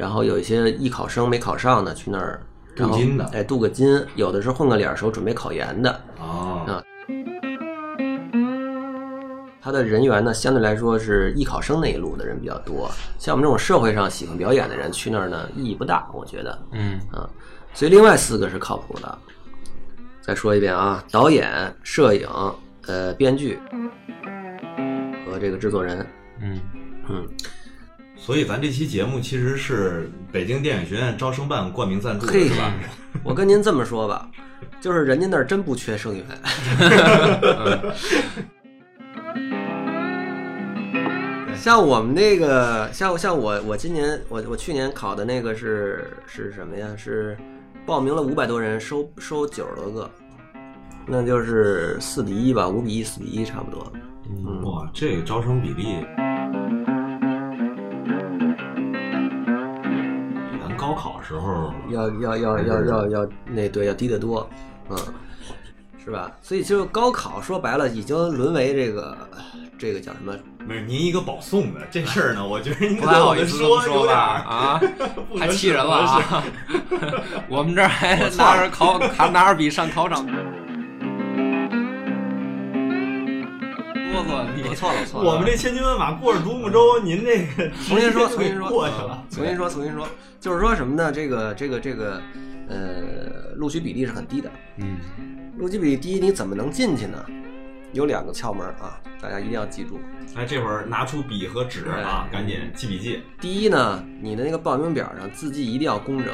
然后有一些艺考生没考上的去那儿镀金的哎，镀个金，有的是混个脸熟，准备考研的。啊啊他的人员呢，相对来说是艺考生那一路的人比较多。像我们这种社会上喜欢表演的人去那儿呢，意义不大，我觉得。嗯啊，所以另外四个是靠谱的。再说一遍啊，导演、摄影、呃，编剧和这个制作人，嗯嗯，所以咱这期节目其实是北京电影学院招生办冠名赞助的，是吧？我跟您这么说吧，就是人家那儿真不缺生源。像我们那个，像像我我今年我我去年考的那个是是什么呀？是报名了五百多人，收收九十多个，那就是四比一吧，五比一四比一差不多。嗯，哇，这个招生比例高考时候要要要要要要那对要低得多，嗯，是吧？所以就高考说白了，已经沦为这个这个叫什么？没是您一个保送的这事儿呢，我觉得您不太好意思说吧啊，太气人了啊！我们这儿还拿着考还拿着笔上考场，哆嗦你我错了，我错了。我们这千军万马过着独木舟，您这个重新说，重新说，过去了。重新说，重新说，就是说什么呢？这个这个这个呃，录取比例是很低的。嗯录取比例低，你怎么能进去呢？有两个窍门啊，大家一定要记住。哎，这会儿拿出笔和纸啊，赶紧记笔记。第一呢，你的那个报名表上字迹一定要工整，